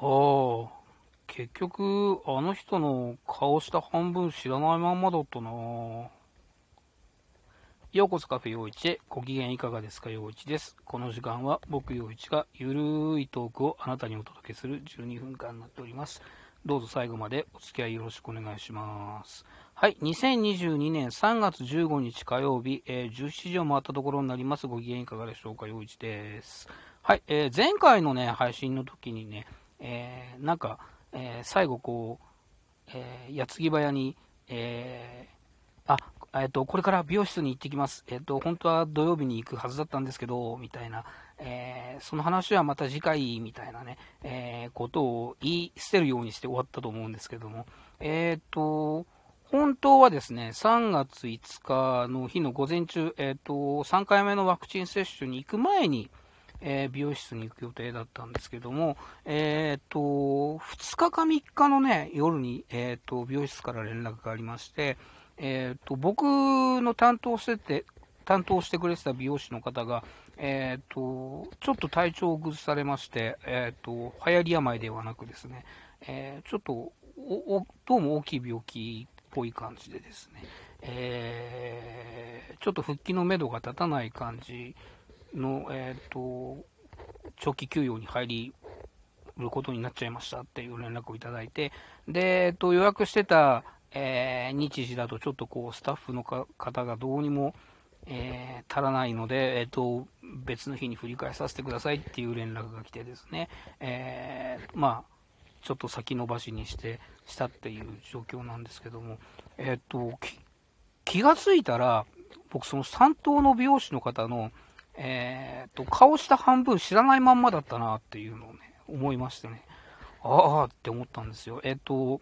ああ、結局、あの人の顔した半分知らないまんまだったなようこそカフェ陽一へご機嫌いかがですか陽一です。この時間は僕陽一がゆるいトークをあなたにお届けする12分間になっております。どうぞ最後までお付き合いよろしくお願いします。はい、2022年3月15日火曜日、えー、17時を回ったところになります。ご機嫌いかがでしょうか陽一です。はい、えー、前回のね、配信の時にね、えー、なんか、えー、最後こう、えー、矢継ぎ早に、えー、あ、えっと、これから美容室に行ってきます。えっと、本当は土曜日に行くはずだったんですけど、みたいな、え、その話はまた次回、みたいなね、え、ことを言い捨てるようにして終わったと思うんですけども、えっと、本当はですね、3月5日の日の午前中、えっと、3回目のワクチン接種に行く前に、えー、美容室に行く予定だったんですけども、えっ、と、2日か3日のね、夜に、えっ、と、美容室から連絡がありまして、えっ、と、僕の担当してて、担当してくれてた美容師の方が、えっ、と、ちょっと体調を崩されまして、えっ、と、流行り病ではなくですね、えちょっと、どうも大きい病気っぽい感じでですね、えーちょっと復帰のめどが立たない感じの、えっ、ー、と、長期休養に入りることになっちゃいましたっていう連絡をいただいて、で、えっ、と、予約してた、えー、日時だとちょっとこう、スタッフの方がどうにも、えー、足らないので、えっ、ー、と、別の日に振り返させてくださいっていう連絡が来てですね、えー、まあ、ちょっと先延ばしにして、したっていう状況なんですけども、えっ、と、気がついたら、僕その担当の美容師の方の、えー、と、顔した半分知らないまんまだったなっていうのをね、思いましてね、ああって思ったんですよ。えっ、と、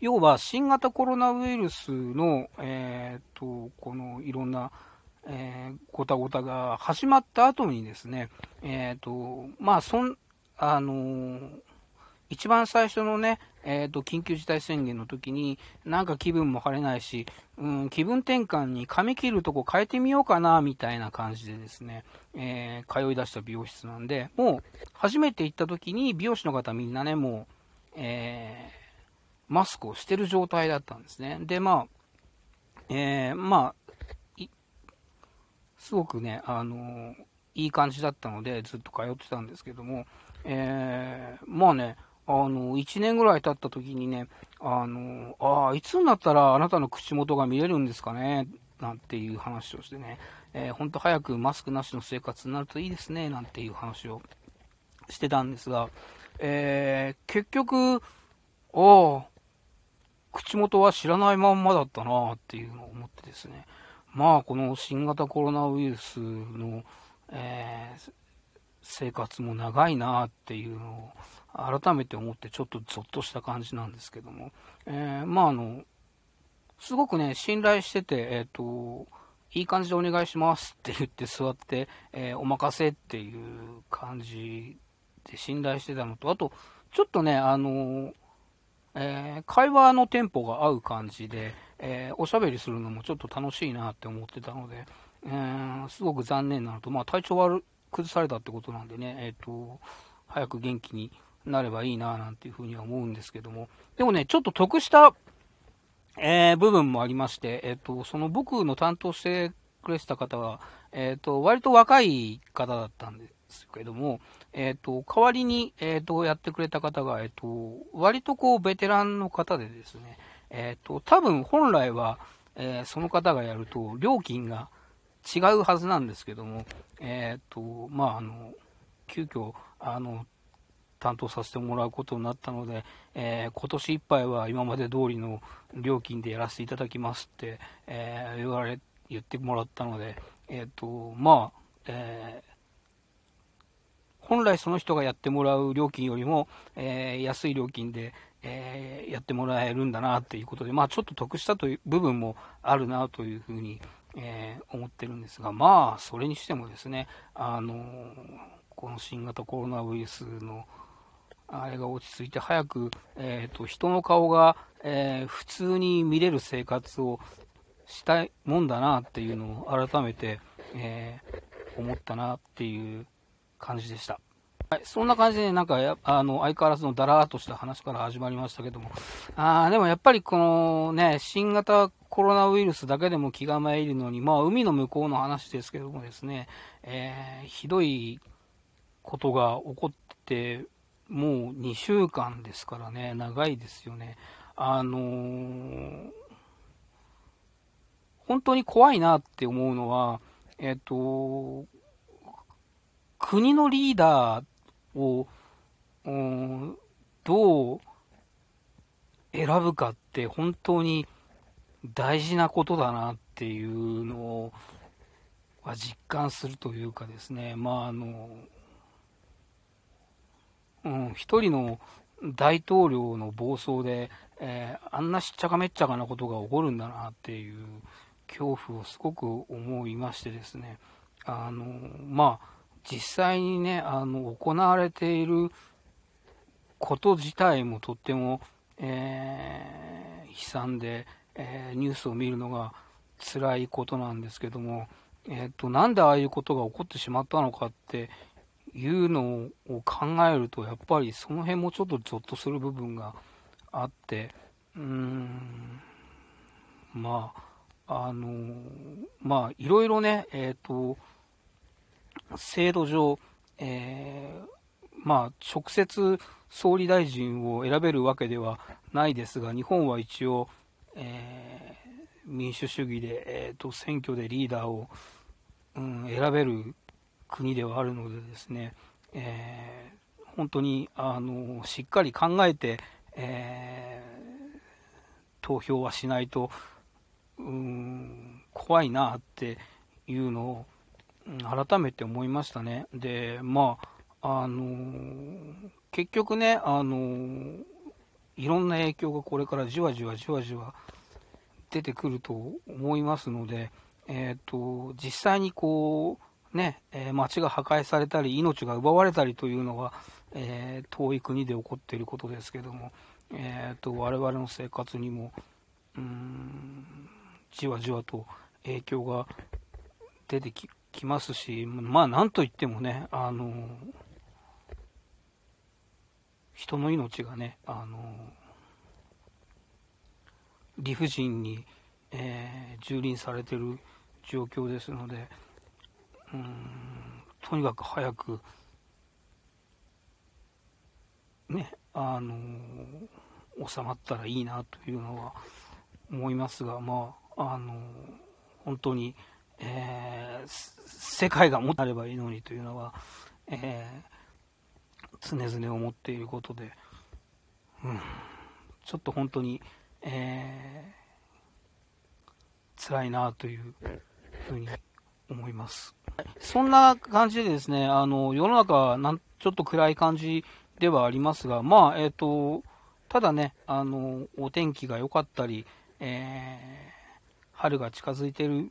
要は新型コロナウイルスの、えっ、と、このいろんな、えー、ごたごたが始まった後にですね、えっ、と、まあ、そん、あの一番最初のね、えーと、緊急事態宣言の時に、なんか気分も晴れないし、うん、気分転換に髪切るとこ変えてみようかな、みたいな感じでですね、えー、通い出した美容室なんで、もう、初めて行った時に美容師の方みんなね、もう、えー、マスクをしてる状態だったんですね。で、まあ、えー、まあ、すごくね、あのいい感じだったので、ずっと通ってたんですけども、えー、まあね、あの、1年ぐらい経った時にね、あの、ああ、いつになったらあなたの口元が見えるんですかね、なんていう話をしてね、えー、ほんと早くマスクなしの生活になるといいですね、なんていう話をしてたんですが、えー、結局、ああ、口元は知らないまんまだったなっていうのを思ってですね、まあ、この新型コロナウイルスの、えー、生活も長いなっていうのを改めて思ってちょっとゾッとした感じなんですけども、えー、まああの、すごくね、信頼してて、えっ、ー、と、いい感じでお願いしますって言って座って、えー、お任せっていう感じで信頼してたのと、あと、ちょっとね、あのえ、会話のテンポが合う感じで、え、おしゃべりするのもちょっと楽しいなって思ってたので、えー、すごく残念なのと、まあ、体調悪崩されたってことなんでね、えっ、と、早く元気になればいいななんていうふうには思うんですけども、でもね、ちょっと得した、えー、部分もありまして、えっ、ー、と、その僕の担当してくれてた方は、えっ、ー、と、割と若い方だったんですけども、えっ、と、代わりに、えっ、と、やってくれた方が、えっ、と、割とこう、ベテランの方でですね、えっ、と、多分本来は、えその方がやると、料金が違うはずなんですけども、えっ、と、まあ、あの、急遽、あの、担当させてもらうことになったので、えー、今年いっぱいは今まで通りの料金でやらせていただきますって、えー、言われ、言ってもらったので、え、ー、と、まあ、え本来その人がやってもらう料金よりも、え安い料金で、えやってもらえるんだなということで、まあちょっと得したという部分もあるなというふうに、え思ってるんですが、まあそれにしてもですね、あのこの新型コロナウイルスのあれが落ち着いて早く、えーと、人の顔が、えー、普通に見れる生活をしたいもんだなっていうのを改めて、えー、思ったなっていう感じでした。はい、そんな感じで、なんか、あの、相変わらずのだらーっとした話から始まりましたけども、あでもやっぱりこのね、新型コロナウイルスだけでも気が参るのに、まあ、海の向こうの話ですけどもですね、えー、ひどいことが起こって、もう2週間ですからね、長いですよね。あのー、本当に怖いなって思うのは、えっ、と、国のリーダーを、うん、どう選ぶかって本当に大事なことだなっていうのを実感するというかですね、まああの、うん、一人の大統領の暴走で、えー、あんなしっちゃかめっちゃかなことが起こるんだなっていう恐怖をすごく思いましてですね、あの、まあ、実際にね、あの、行われていること自体もとっても、えー、悲惨で、えー、ニュースを見るのが辛いことなんですけども、えっ、と、なんでああいうことが起こってしまったのかっていうのを考えると、やっぱりその辺もちょっとゾッとする部分があって、うーん、まあ、あのまあ、いろいろね、えっ、ー、と、制度上、えー、まあ、直接総理大臣を選べるわけではないですが、日本は一応、えー、民主主義で、えーと、選挙でリーダーを、うん、選べる国ではあるのでですね、えー、本当にあのしっかり考えて、えー、投票はしないと、うん、怖いなっていうのを改めて思いましたね。で、まあ、あの、結局ね、あの、いろんな影響がこれからじわじわじわじわ出てくると思いますので、えっ、ー、と、実際にこう、ね、えー、街が破壊されたり、命が奪われたりというのは、えー、遠い国で起こっていることですけども、えっ、と、我々の生活にも、うん、じわじわと影響が出てききますし、まあなんといってもね、あの、人の命がね、あの、理不尽に、えー、蹂躙されてる状況ですので、うん、とにかく早く、ね、あの、収まったらいいなというのは思いますが、まあ、あの、本当に、えー、世界が持たればいいのにというのは、えー、常々思っていることで、うん、ちょっと本当に、えー、辛いなというふうに思います。そんな感じでですね、あの、世の中なん、ちょっと暗い感じではありますが、まあ、えっ、ー、と、ただね、あの、お天気が良かったり、えー、春が近づいている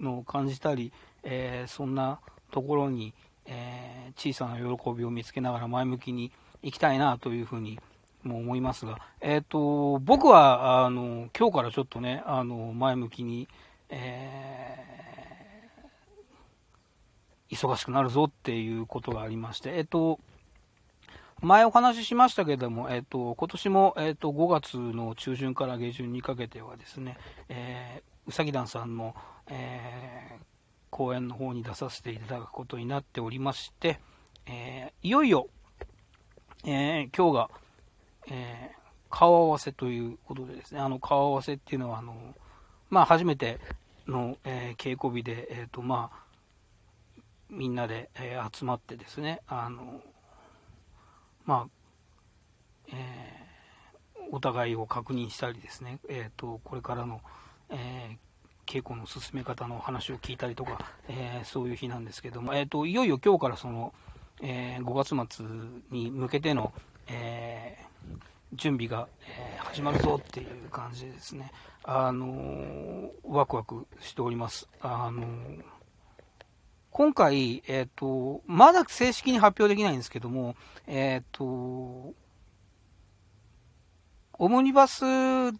のを感じたり、えー、そんなところに、えー、小さな喜びを見つけながら前向きに行きたいなというふうにも思いますが、えーと、僕はあの今日からちょっとねあの前向きに、えー、忙しくなるぞっていうことがありまして、えっ、と前お話ししましたけれども、えっ、と今年も、えっと5月の中旬から下旬にかけてはですね、えうさぎ団さんの、えー、公演の方に出させていただくことになっておりまして、えー、いよいよ、えー、今日が、え顔合わせということでですね、あの顔合わせっていうのは、あのまあ、初めての、え稽古日で、えーとまあ、みんなで、え集まってですね、あのまあえお互いを確認したりですね、えーとこれからの、え、稽古の進め方の話を聞いたりとか、え、そういう日なんですけども、えーと、いよいよ今日からその、え、5月末に向けての、え準備が、え始まるぞっていう感じですね、あのワクワクしております。あの今回、えっ、と、まだ正式に発表できないんですけども、えっ、と、オムニバス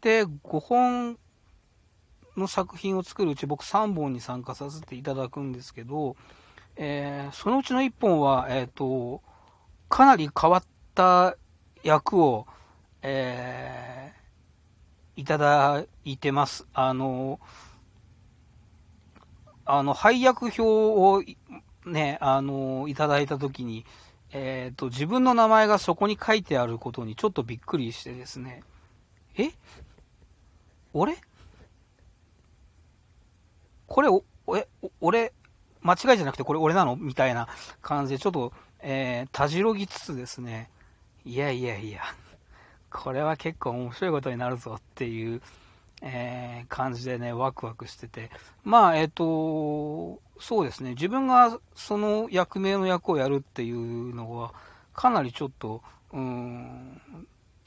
で5本の作品を作るうち僕3本に参加させていただくんですけど、えー、そのうちの1本は、えっ、と、かなり変わった役を、えー、いただいてます。あの、あの、配役表をね、あの、いただいたときに、えっ、ー、と、自分の名前がそこに書いてあることにちょっとびっくりしてですね、え？俺？これ、お、え、俺、間違いじゃなくてこれ俺なの？みたいな感じで、ちょっと、えー、たじろぎつつですね、いやいやいや、これは結構面白いことになるぞっていう、えー、感じでね、ワクワクしてて、まあ、えっ、ー、と、そうですね、自分がその役名の役をやるっていうのは、かなりちょっと、うん、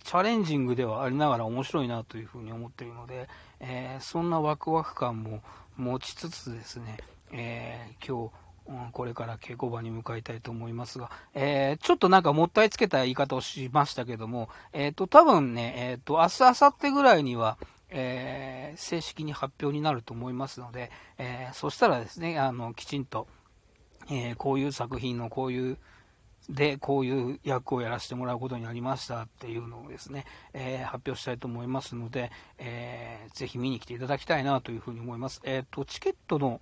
チャレンジングではありながら面白いなというふうに思っているので、えー、そんなワクワク感も持ちつつですね、えー、今日、うん、これから稽古場に向かいたいと思いますが、えー、ちょっとなんかもったいつけた言い方をしましたけども、えっ、ー、と、多分ね、えっ、と、明日、明後日ぐらいには、え正式に発表になると思いますので、えそしたらですね、あの、きちんと、えこういう作品のこういう、で、こういう役をやらせてもらうことになりましたっていうのをですね、えー、発表したいと思いますので、えー、ぜひ見に来ていただきたいなというふうに思います。えっ、ー、と、チケットの、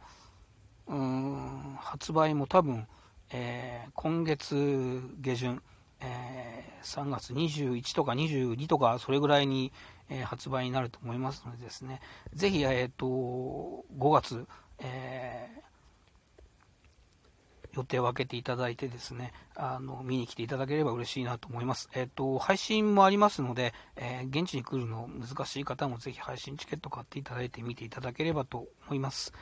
うん、発売も多分、えー、今月下旬、えー、3月21とか22とか、それぐらいに、えー、発売になると思いますのでですね、ぜひ、えっ、と、5月、えー、予定を空けていただいてですね、あの、見に来ていただければ嬉しいなと思います。えっ、と、配信もありますので、え、現地に来るの難しい方もぜひ配信チケット買っていただいて見ていただければと思います。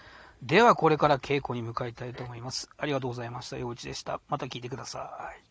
では、これから稽古に向かいたいと思います。ありがとうございました。陽一でした。また聞いてください。